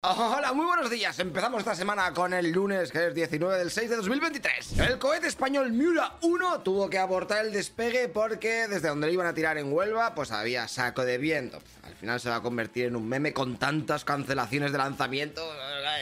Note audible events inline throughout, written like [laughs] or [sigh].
Hola, muy buenos días. Empezamos esta semana con el lunes, que es 19 del 6 de 2023. El cohete español Miura 1 tuvo que abortar el despegue porque desde donde le iban a tirar en Huelva, pues había saco de viento. Al final se va a convertir en un meme con tantas cancelaciones de lanzamiento.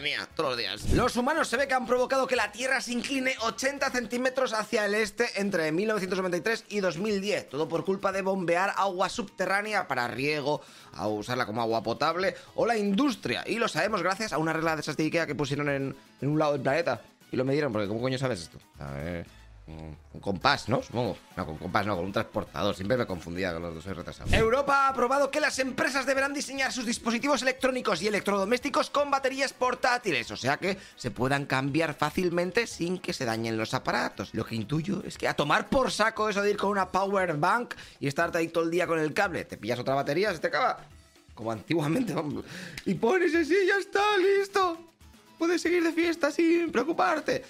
Mía, todos los días. Los humanos se ve que han provocado que la Tierra se incline 80 centímetros hacia el este entre 1993 y 2010. Todo por culpa de bombear agua subterránea para riego, a usarla como agua potable o la industria. Y lo sabemos gracias a una regla de esas de que pusieron en, un lado del planeta. Y lo midieron, porque ¿cómo coño sabes esto? A ver, un compás, ¿no? Supongo. No, con compás no, con un transportador. Siempre me confundía con los dos, soy retrasado. Europa ha aprobado que las empresas deberán diseñar sus dispositivos electrónicos y electrodomésticos con baterías portátiles, o sea que se puedan cambiar fácilmente sin que se dañen los aparatos. Lo que intuyo es que a tomar por saco eso de ir con una power bank y estarte ahí todo el día con el cable. Te pillas otra batería, se te acaba. Como antiguamente. Y pones así, ya está, listo. Puedes seguir de fiesta sin preocuparte.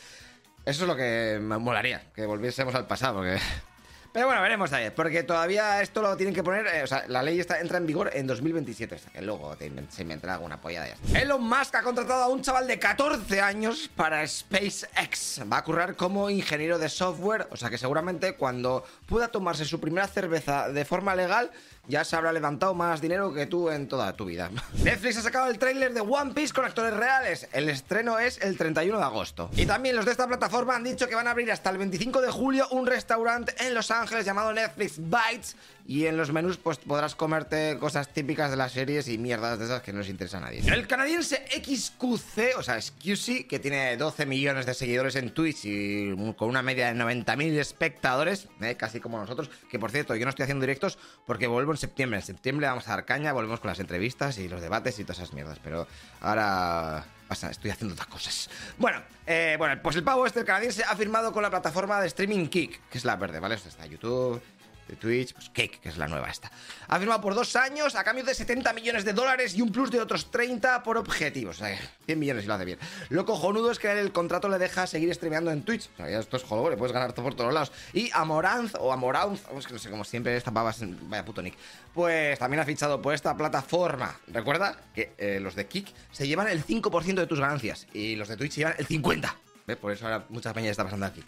Eso es lo que me molaría, que volviésemos al pasado, porque... [laughs] Pero bueno, veremos ver, porque todavía esto lo tienen que poner, eh, o sea, la ley está, entra en vigor en 2027, o sea, que luego te se inventará alguna polla de esto. Elon Musk ha contratado a un chaval de 14 años para SpaceX. Va a currar como ingeniero de software, o sea que seguramente cuando pueda tomarse su primera cerveza de forma legal, ya se habrá levantado más dinero que tú en toda tu vida. [laughs] Netflix ha sacado el tráiler de One Piece con actores reales. El estreno es el 31 de agosto. Y también los de esta plataforma han dicho que van a abrir hasta el 25 de julio un restaurante en Los Ángeles llamado Netflix Bites. Y en los menús pues podrás comerte cosas típicas de las series y mierdas de esas que no les interesa a nadie. El canadiense XQC, o sea, XQC, que tiene 12 millones de seguidores en Twitch y con una media de 90.000 espectadores, eh, casi como nosotros, que por cierto, yo no estoy haciendo directos porque vuelvo en septiembre. En septiembre vamos a dar caña, volvemos con las entrevistas y los debates y todas esas mierdas, pero ahora... pasa, estoy haciendo otras cosas. Bueno, eh, bueno, pues el pavo este, el canadiense, ha firmado con la plataforma de streaming Kick, que es la verde, ¿vale? O sea, está YouTube, de Twitch, pues Cake, que es la nueva esta. Ha firmado por dos años a cambio de 70 millones de dólares y un plus de otros 30 por objetivos. O sea, 100 millones si lo hace bien. Lo cojonudo es que el contrato le deja seguir streameando en Twitch. O sea, ya esto es le puedes ganar por todos lados. Y Amoranz, o Amoranz, es que no sé cómo siempre esta pava vaya puto nick. Pues también ha fichado por esta plataforma. Recuerda que eh, los de Kick se llevan el 5% de tus ganancias y los de Twitch se llevan el 50%. ¿Ves? Por eso ahora mucha peña está pasando aquí.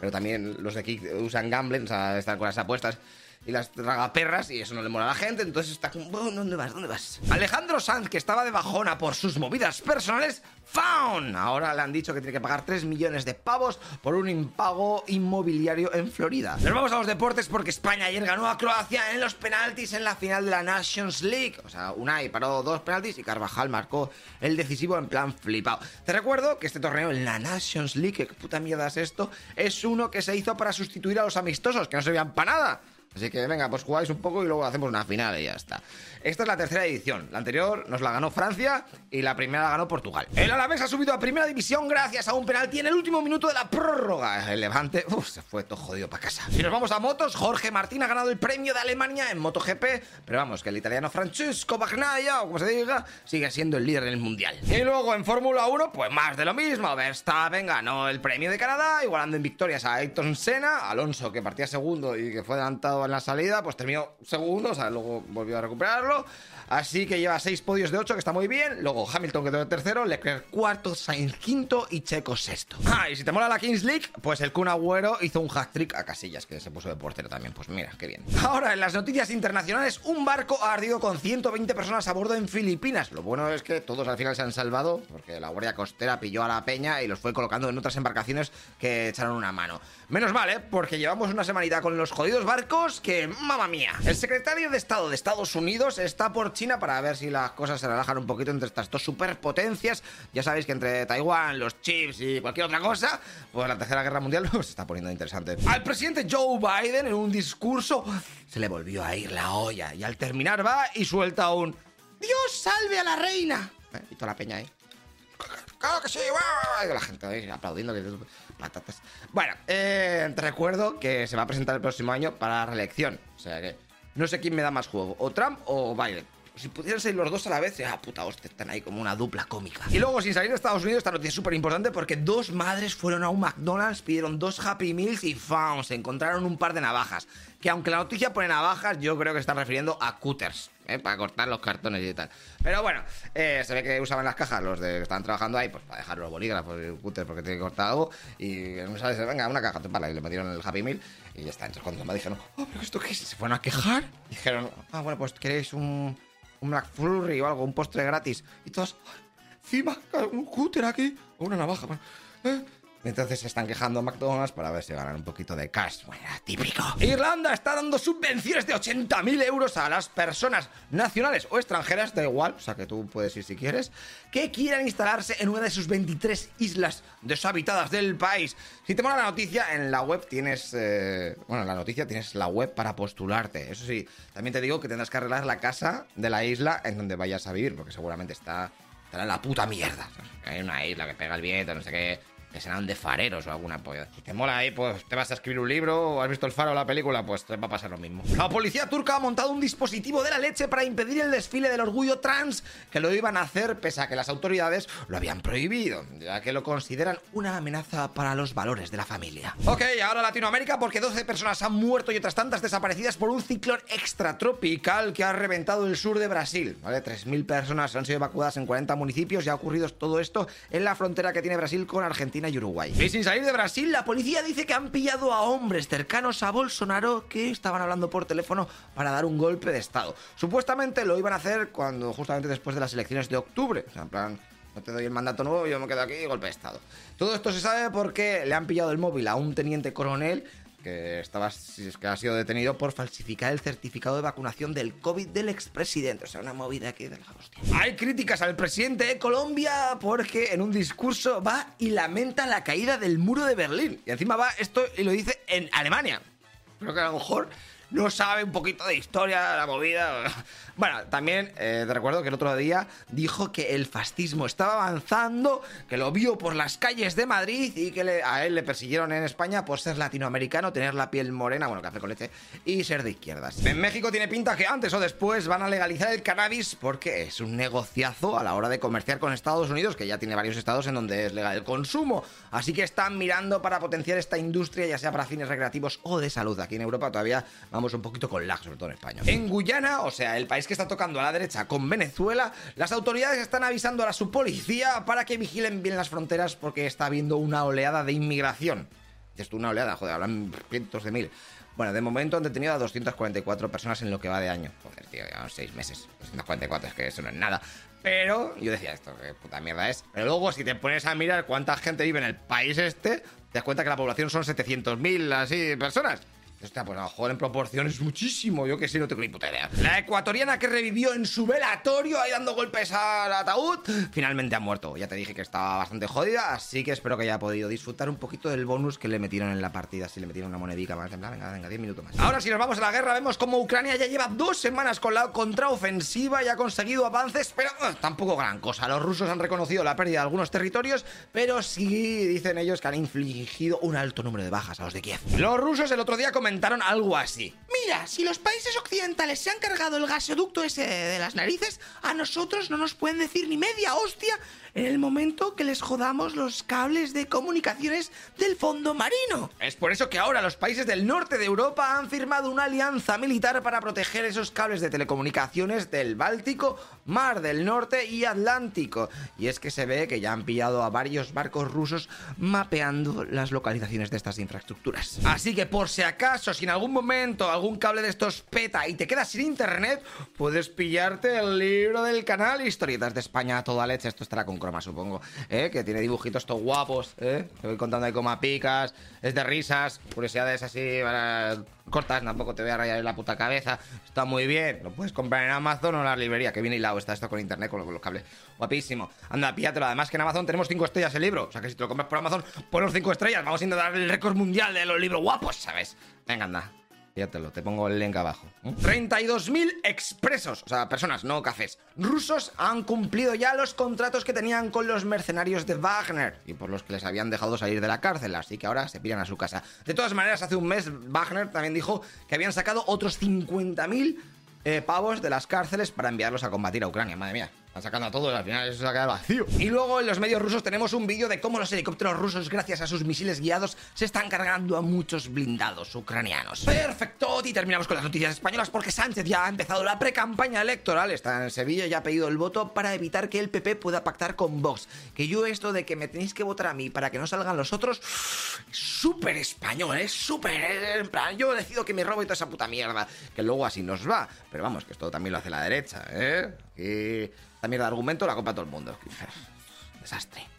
Pero también los de Kick usan gambling, o sea, están con las apuestas y las tragaperras y eso no le mola a la gente, entonces está como, "Bueno, ¿dónde vas? ¿Dónde vas? Alejandro Sanz, que estaba de bajona por sus movidas personales, found. Ahora le han dicho que tiene que pagar 3 millones de pavos por un impago inmobiliario en Florida. Nos vamos a los deportes porque España ayer ganó a Croacia en los penaltis en la final de la Nations League. O sea, Unai paró dos penaltis y Carvajal marcó el decisivo en plan flipado. Te recuerdo que este torneo en la Nations League, que puta mierda es esto, es uno que se hizo para sustituir a los amistosos, que no servían para nada. Así que venga, pues jugáis un poco y luego hacemos una final y ya está. Esta es la tercera edición. La anterior nos la ganó Francia y la primera la ganó Portugal. El Alavés ha subido a primera división gracias a un penalti en el último minuto de la prórroga. El Levante uf, se fue todo jodido para casa. Si nos vamos a motos, Jorge Martín ha ganado el premio de Alemania en MotoGP, pero vamos, que el italiano Francesco Bagnaia, o como se diga, sigue siendo el líder del mundial. Y luego en Fórmula 1, pues más de lo mismo. Verstappen ganó el premio de Canadá, igualando en victorias a Ayrton Senna, Alonso que partía segundo y que fue adelantado en la salida, pues terminó segundo, o sea, luego volvió a recuperarlo. Así que lleva seis podios de ocho, que está muy bien. Luego Hamilton quedó tercero, Leclerc cuarto, Sainz quinto y Checo sexto. Ah, y si te mola la Kings League, pues el Kun Agüero hizo un hat-trick a Casillas, que se puso de portero también. Pues mira, qué bien. Ahora, en las noticias internacionales, un barco ha ardido con 120 personas a bordo en Filipinas. Lo bueno es que todos al final se han salvado, porque la Guardia Costera pilló a la peña y los fue colocando en otras embarcaciones que echaron una mano. Menos mal, ¿eh? Porque llevamos una semanita con los jodidos barcos que, mamma mía. El secretario de Estado de Estados Unidos está por China para ver si las cosas se relajan un poquito entre estas dos superpotencias. Ya sabéis que entre Taiwán, los chips y cualquier otra cosa, pues la tercera guerra mundial [laughs] se está poniendo interesante. Al presidente Joe Biden, en un discurso, se le volvió a ir la olla. Y al terminar va y suelta un Dios salve a la reina. Eh, Y toda la peña ahí. ¡Claro que sí! la gente aplaudiendo. Patatas. Bueno, eh, te recuerdo que se va a presentar el próximo año para la reelección. O sea que no sé quién me da más juego, o Trump o Biden. Si pudieran salir los dos a la vez, ah, puta hostia, están ahí como una dupla cómica. Y luego, sin salir de Estados Unidos, esta noticia es súper importante porque dos madres fueron a un McDonald's, pidieron dos Happy Meals y ¡fam! se encontraron un par de navajas. Que aunque la noticia pone navajas, yo creo que está refiriendo a cutters. ¿eh? Para cortar los cartones y tal. Pero bueno, eh, se ve que usaban las cajas los de que estaban trabajando ahí, pues para dejar los bolígrafos y cúter porque tiene que cortar algo. Y no sabes, venga, una caja, para, y le metieron el Happy Meal y ya está. Entonces cuando los dijeron, oh, pero esto qué es, se fueron a quejar. dijeron, ah, bueno, pues queréis un un McFlurry o algo, un postre gratis. Y todos, encima, un cúter aquí, o una navaja. ¿eh? Entonces se están quejando a McDonald's para ver si ganan un poquito de cash. Bueno, típico. Irlanda está dando subvenciones de 80.000 euros a las personas nacionales o extranjeras, da igual, o sea que tú puedes ir si quieres, que quieran instalarse en una de sus 23 islas deshabitadas del país. Si te mola la noticia, en la web tienes. Eh, bueno, en la noticia tienes la web para postularte. Eso sí, también te digo que tendrás que arreglar la casa de la isla en donde vayas a vivir, porque seguramente está. Estará en la puta mierda. Hay una isla que pega el viento, no sé qué que serán de fareros o alguna polla. Si te mola ahí, pues te vas a escribir un libro o has visto el faro o la película, pues te va a pasar lo mismo. La policía turca ha montado un dispositivo de la leche para impedir el desfile del orgullo trans, que lo iban a hacer pese a que las autoridades lo habían prohibido, ya que lo consideran una amenaza para los valores de la familia. Ok, ahora Latinoamérica, porque 12 personas han muerto y otras tantas desaparecidas por un ciclón extratropical que ha reventado el sur de Brasil. ¿vale? 3.000 personas han sido evacuadas en 40 municipios y ha ocurrido todo esto en la frontera que tiene Brasil con Argentina y Uruguay. Y sin salir de Brasil, la policía dice que han pillado a hombres cercanos a Bolsonaro que estaban hablando por teléfono para dar un golpe de Estado. Supuestamente lo iban a hacer cuando justamente después de las elecciones de octubre. O sea, en plan, no te doy el mandato nuevo, yo me quedo aquí, golpe de Estado. Todo esto se sabe porque le han pillado el móvil a un teniente coronel que estaba que ha sido detenido por falsificar el certificado de vacunación del COVID del expresidente. O sea, una movida aquí de la hostia. Hay críticas al presidente de Colombia porque en un discurso va y lamenta la caída del muro de Berlín. Y encima va esto y lo dice en Alemania. Creo que a lo mejor no sabe un poquito de historia, la movida. [laughs] Bueno, también eh, te recuerdo que el otro día dijo que el fascismo estaba avanzando, que lo vio por las calles de Madrid y que a él le persiguieron en España por ser latinoamericano, tener la piel morena, bueno, café con leche, y ser de izquierdas. En México tiene pinta que antes o después van a legalizar el cannabis porque es un negociazo a la hora de comerciar con Estados Unidos, que ya tiene varios estados en donde es legal el consumo. Así que están mirando para potenciar esta industria, ya sea para fines recreativos o de salud. Aquí en Europa todavía vamos un poquito con lag, sobre todo en España. En Guyana, o sea, el país que está tocando a la derecha con Venezuela, las autoridades están avisando a su policía para que vigilen bien las fronteras porque está habiendo una oleada de inmigración. Esto una oleada, joder, hablan cientos de mil. Bueno, de momento han detenido a 244 personas en lo que va de año. Joder, tío, ya seis meses. 244, es que eso no es nada. Pero yo decía esto, qué puta mierda es. Pero luego, si te pones a mirar cuánta gente vive en el país este, te das cuenta que la población son 700.000 así personas. Hostia, pues a lo mejor en proporción es muchísimo. Yo que sé, no tengo ni puta idea. La ecuatoriana que revivió en su velatorio ahí dando golpes al ataúd, finalmente ha muerto. Ya te dije que estaba bastante jodida, así que espero que haya podido disfrutar un poquito del bonus que le metieron en la partida. Si le metieron una monedica más, venga, venga, 10 minutos más. Ahora, si nos vamos a la guerra, vemos como Ucrania ya lleva dos semanas con la contraofensiva y ha conseguido avances, pero eh, tampoco gran cosa. Los rusos han reconocido la pérdida de algunos territorios, pero sí dicen ellos que han infligido un alto número de bajas a los de Kiev. Los rusos el otro día comentaron comentaron algo así. Mira, si los países occidentales se han cargado el gasoducto ese de las narices, a nosotros no nos pueden decir ni media hostia en el momento que les jodamos los cables de comunicaciones del fondo marino. Es por eso que ahora los países del norte de Europa han firmado una alianza militar para proteger esos cables de telecomunicaciones del Báltico, Mar del Norte y Atlántico. Y es que se ve que ya han pillado a varios barcos rusos mapeando las localizaciones de estas infraestructuras. Así que por si acaso, si en algún momento algún cable de estos peta y te quedas sin internet, puedes pillarte el libro del canal Historietas de España toda leche. Esto estará con más supongo, ¿eh? que tiene dibujitos estos guapos, ¿eh? te voy contando ahí como picas, es de risas, curiosidades así cortas, tampoco te voy a rayar en la puta cabeza, está muy bien, lo puedes comprar en Amazon o en la librería, que viene hilado está esto con internet, con los cables, guapísimo, anda, píllatelo, además que en Amazon tenemos 5 estrellas el libro, o sea que si te lo compras por Amazon, ponlos 5 estrellas, vamos a intentar el récord mundial de los libros guapos, ¿sabes? Venga, anda. Fíjatelo, te pongo el link abajo. 32.000 expresos, o sea, personas, no cafés, rusos han cumplido ya los contratos que tenían con los mercenarios de Wagner y por los que les habían dejado salir de la cárcel, así que ahora se piran a su casa. De todas maneras, hace un mes Wagner también dijo que habían sacado otros 50.000 eh, pavos de las cárceles para enviarlos a combatir a Ucrania. Madre mía. Están sacando a todos al final eso se ha quedado vacío. Y luego en los medios rusos tenemos un vídeo de cómo los helicópteros rusos, gracias a sus misiles guiados, se están cargando a muchos blindados ucranianos. Perfecto, y terminamos con las noticias españolas porque Sánchez ya ha empezado la pre-campaña electoral, está en Sevilla y ha pedido el voto para evitar que el PP pueda pactar con Vox. Que yo esto de que me tenéis que votar a mí para que no salgan los otros, súper español, es súper... En plan, yo decido que me robo y toda esa puta mierda, que luego así nos va. Pero vamos, que esto también lo hace la derecha, ¿eh? Y esta mierda de argumento la compra todo el mundo. Desastre.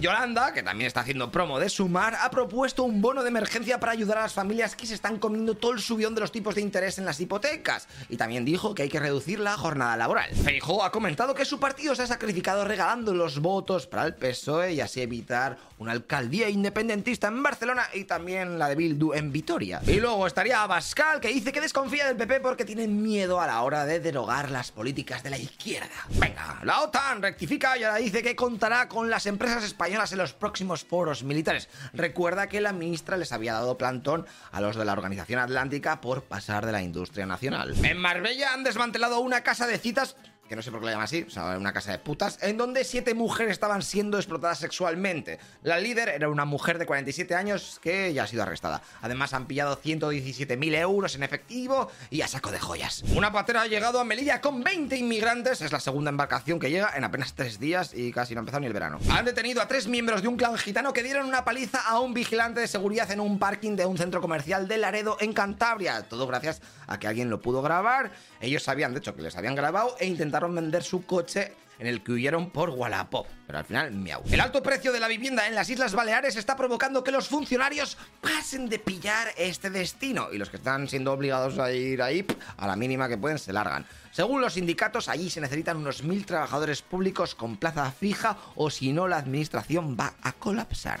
Yolanda, que también está haciendo promo de Sumar, ha propuesto un bono de emergencia para ayudar a las familias que se están comiendo todo el subión de los tipos de interés en las hipotecas. Y también dijo que hay que reducir la jornada laboral. Feijóo ha comentado que su partido se ha sacrificado regalando los votos para el PSOE y así evitar una alcaldía independentista en Barcelona y también la de Bildu en Vitoria. Y luego estaría Abascal, que dice que desconfía del PP porque tiene miedo a la hora de derogar las políticas de la izquierda. Venga, la OTAN rectifica y ahora dice que contará con las empresas españolas en los próximos foros militares. Recuerda que la ministra les había dado plantón a los de la Organización Atlántica por pasar de la industria nacional. En Marbella han desmantelado una casa de citas que no sé por qué la llaman así, o sea, una casa de putas, en donde siete mujeres estaban siendo explotadas sexualmente. La líder era una mujer de 47 años que ya ha sido arrestada. Además han pillado 117.000 euros en efectivo y a saco de joyas. Una patera ha llegado a Melilla con 20 inmigrantes, es la segunda embarcación que llega en apenas tres días y casi no ha empezado ni el verano. Han detenido a tres miembros de un clan gitano que dieron una paliza a un vigilante de seguridad en un parking de un centro comercial de Laredo en Cantabria. Todo gracias a que alguien lo pudo grabar. Ellos sabían, de hecho, que les habían grabado e intentaron vender su coche en el que huyeron por Wallapop. Pero al final, miau. El alto precio de la vivienda en las Islas Baleares está provocando que los funcionarios pasen de pillar este destino. Y los que están siendo obligados a ir ahí, a la mínima que pueden, se largan. Según los sindicatos, allí se necesitan unos mil trabajadores públicos con plaza fija o si no, la administración va a colapsar.